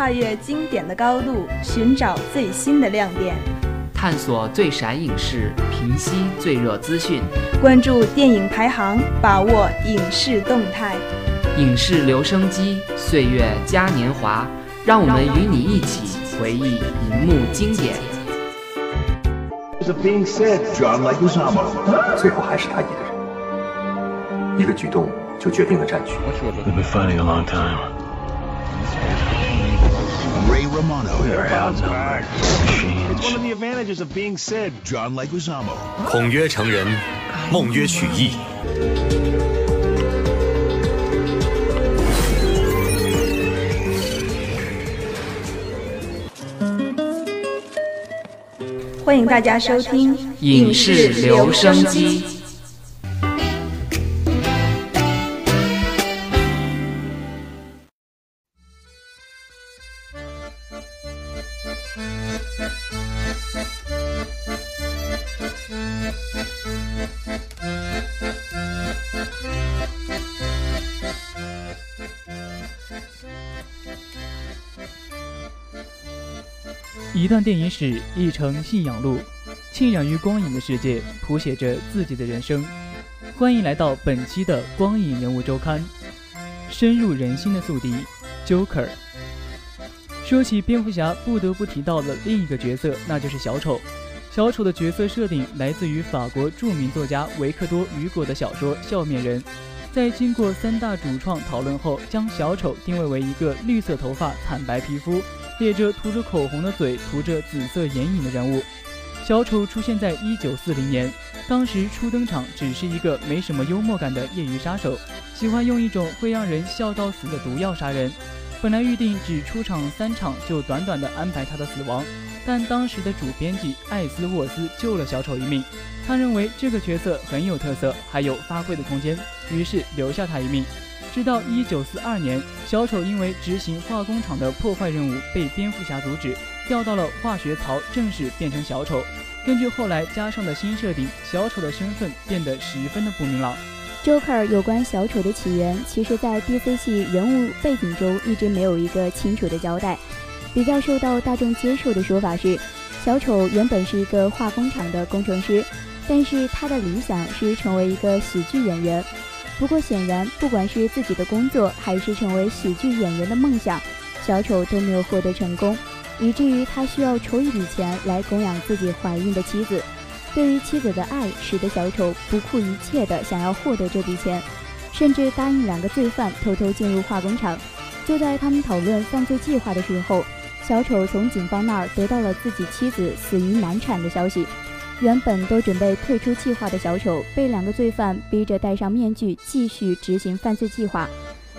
跨越经典的高度，寻找最新的亮点，探索最闪影视，平息最热资讯，关注电影排行，把握影视动态。影视留声机，岁月嘉年华，让我们与你一起回忆银幕经典。最后还是他一个人，一个举动就决定了战局。Romano. It's one of the advantages of being said, John Leguizamo. 孔曰成人，孟曰取义。欢迎大家收听影视留声机。一段电影史，一程信仰路，浸染于光影的世界，谱写着自己的人生。欢迎来到本期的光影人物周刊。深入人心的宿敌，Joker。说起蝙蝠侠，不得不提到的另一个角色，那就是小丑。小丑的角色设定来自于法国著名作家维克多·雨果的小说《笑面人》。在经过三大主创讨论后，将小丑定位为一个绿色头发、惨白皮肤。咧着涂着口红的嘴，涂着紫色眼影的人物，小丑出现在一九四零年。当时初登场只是一个没什么幽默感的业余杀手，喜欢用一种会让人笑到死的毒药杀人。本来预定只出场三场就短短的安排他的死亡，但当时的主编辑艾斯沃斯救了小丑一命。他认为这个角色很有特色，还有发挥的空间，于是留下他一命。直到一九四二年，小丑因为执行化工厂的破坏任务被蝙蝠侠阻止，掉到了化学槽，正式变成小丑。根据后来加上的新设定，小丑的身份变得十分的不明朗。Joker 有关小丑的起源，其实，在 DC 系人物背景中一直没有一个清楚的交代。比较受到大众接受的说法是，小丑原本是一个化工厂的工程师，但是他的理想是成为一个喜剧演员。不过显然，不管是自己的工作，还是成为喜剧演员的梦想，小丑都没有获得成功，以至于他需要筹一笔钱来供养自己怀孕的妻子。对于妻子的爱，使得小丑不顾一切的想要获得这笔钱，甚至答应两个罪犯偷偷进入化工厂。就在他们讨论犯罪计划的时候，小丑从警方那儿得到了自己妻子死于难产的消息。原本都准备退出计划的小丑，被两个罪犯逼着戴上面具，继续执行犯罪计划。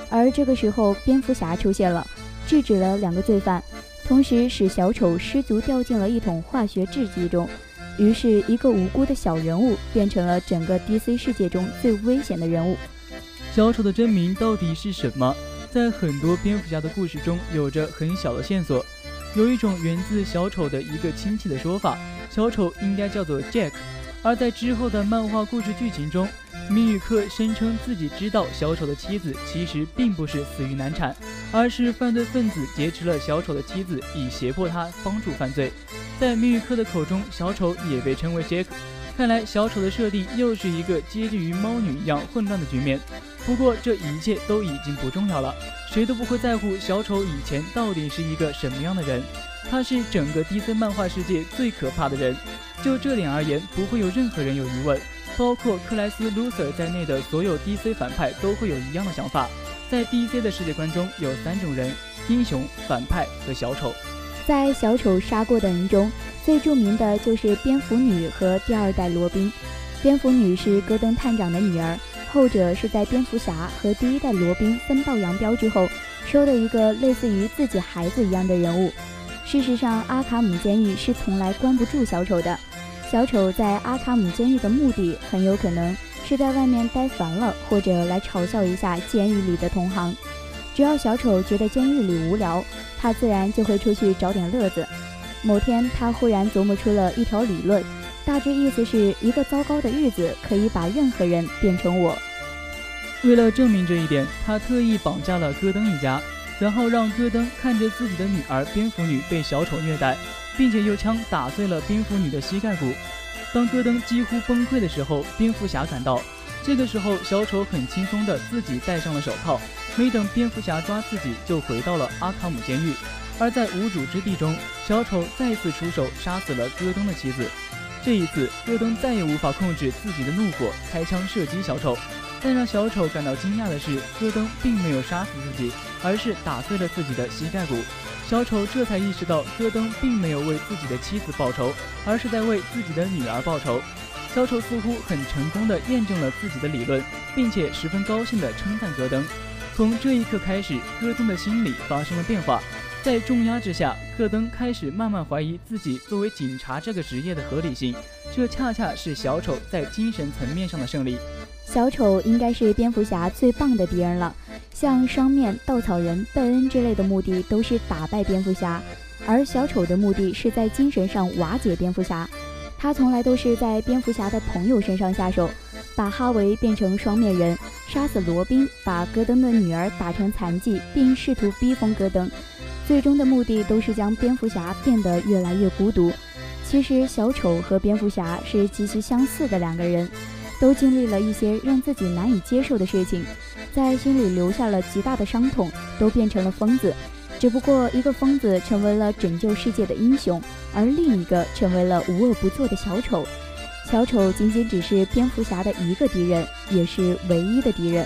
而这个时候，蝙蝠侠出现了，制止了两个罪犯，同时使小丑失足掉进了一桶化学制剂中。于是，一个无辜的小人物变成了整个 DC 世界中最危险的人物。小丑的真名到底是什么？在很多蝙蝠侠的故事中，有着很小的线索。有一种源自小丑的一个亲戚的说法，小丑应该叫做 Jack。而在之后的漫画故事剧情中，米宇克声称自己知道小丑的妻子其实并不是死于难产，而是犯罪分子劫持了小丑的妻子，以胁迫他帮助犯罪。在米宇克的口中，小丑也被称为 Jack。看来小丑的设定又是一个接近于猫女一样混乱的局面。不过这一切都已经不重要了，谁都不会在乎小丑以前到底是一个什么样的人。他是整个 DC 漫画世界最可怕的人，就这点而言，不会有任何人有疑问，包括克莱斯·卢瑟在内的所有 DC 反派都会有一样的想法。在 DC 的世界观中有三种人：英雄、反派和小丑。在小丑杀过的人中，最著名的就是蝙蝠女和第二代罗宾。蝙蝠女是戈登探长的女儿。后者是在蝙蝠侠和第一代罗宾分道扬镳之后，收的一个类似于自己孩子一样的人物。事实上，阿卡姆监狱是从来关不住小丑的。小丑在阿卡姆监狱的目的，很有可能是在外面待烦了，或者来嘲笑一下监狱里的同行。只要小丑觉得监狱里无聊，他自然就会出去找点乐子。某天，他忽然琢磨出了一条理论。大致意思是一个糟糕的日子可以把任何人变成我。为了证明这一点，他特意绑架了戈登一家。然后让戈登看着自己的女儿蝙蝠女被小丑虐待，并且用枪打碎了蝙蝠女的膝盖骨。当戈登几乎崩溃的时候，蝙蝠侠赶到。这个时候，小丑很轻松的自己戴上了手套，没等蝙蝠侠抓自己，就回到了阿卡姆监狱。而在无主之地中，小丑再次出手杀死了戈登的妻子。这一次，戈登再也无法控制自己的怒火，开枪射击小丑。但让小丑感到惊讶的是，戈登并没有杀死自己，而是打碎了自己的膝盖骨。小丑这才意识到，戈登并没有为自己的妻子报仇，而是在为自己的女儿报仇。小丑似乎很成功地验证了自己的理论，并且十分高兴地称赞戈登。从这一刻开始，戈登的心理发生了变化。在重压之下，戈登开始慢慢怀疑自己作为警察这个职业的合理性。这恰恰是小丑在精神层面上的胜利。小丑应该是蝙蝠侠最棒的敌人了。像双面、稻草人、贝恩之类的目的都是打败蝙蝠侠，而小丑的目的是在精神上瓦解蝙蝠侠。他从来都是在蝙蝠侠的朋友身上下手，把哈维变成双面人，杀死罗宾，把戈登的女儿打成残疾，并试图逼疯戈登，最终的目的都是将蝙蝠侠变得越来越孤独。其实，小丑和蝙蝠侠是极其相似的两个人，都经历了一些让自己难以接受的事情，在心里留下了极大的伤痛，都变成了疯子。只不过，一个疯子成为了拯救世界的英雄，而另一个成为了无恶不作的小丑。小丑仅仅只是蝙蝠侠的一个敌人，也是唯一的敌人。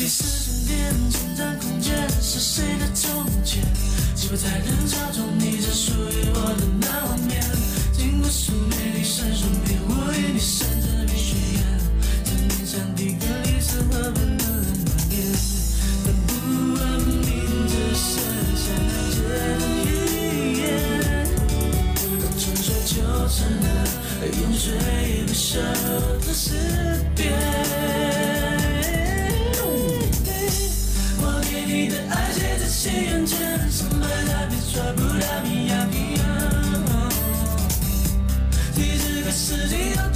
第四重天，成长空间是谁的从前？记不在人潮中，你是属于我的那画面。经过数美，你闪烁变，我与你甚至比雪艳。曾经像蒂格里斯河畔的那面，那不文明只剩下这一眼。传说就成了永垂不朽的诗。